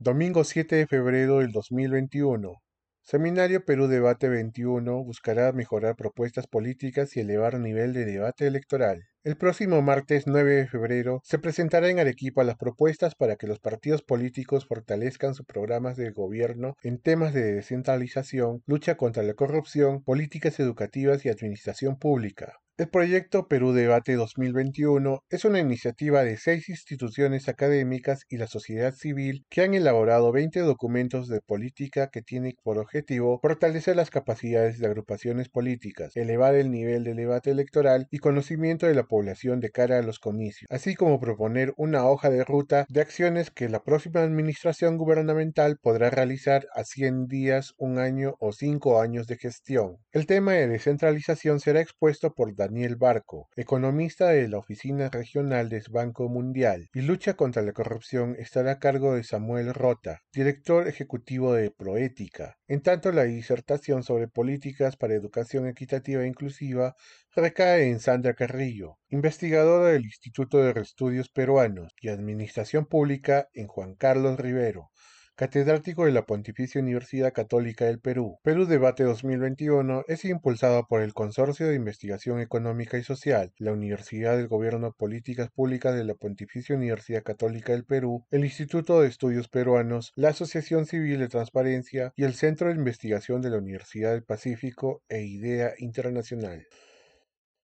Domingo 7 de febrero del 2021. Seminario Perú Debate 21 buscará mejorar propuestas políticas y elevar el nivel de debate electoral. El próximo martes 9 de febrero se presentará en Arequipa las propuestas para que los partidos políticos fortalezcan sus programas de gobierno en temas de descentralización, lucha contra la corrupción, políticas educativas y administración pública. El proyecto Perú Debate 2021 es una iniciativa de seis instituciones académicas y la sociedad civil que han elaborado 20 documentos de política que tienen por objetivo fortalecer las capacidades de agrupaciones políticas, elevar el nivel de debate electoral y conocimiento de la población de cara a los comicios, así como proponer una hoja de ruta de acciones que la próxima administración gubernamental podrá realizar a 100 días, un año o cinco años de gestión. El tema de descentralización será expuesto por Daniel Barco, economista de la Oficina Regional del Banco Mundial, y lucha contra la corrupción estará a cargo de Samuel Rota, director ejecutivo de Proética. En tanto, la disertación sobre políticas para educación equitativa e inclusiva recae en Sandra Carrillo, investigadora del Instituto de Estudios Peruanos y Administración Pública en Juan Carlos Rivero, catedrático de la Pontificia Universidad Católica del Perú. Perú Debate 2021 es impulsado por el Consorcio de Investigación Económica y Social, la Universidad del Gobierno Políticas Públicas de la Pontificia Universidad Católica del Perú, el Instituto de Estudios Peruanos, la Asociación Civil de Transparencia y el Centro de Investigación de la Universidad del Pacífico e IDEA Internacional.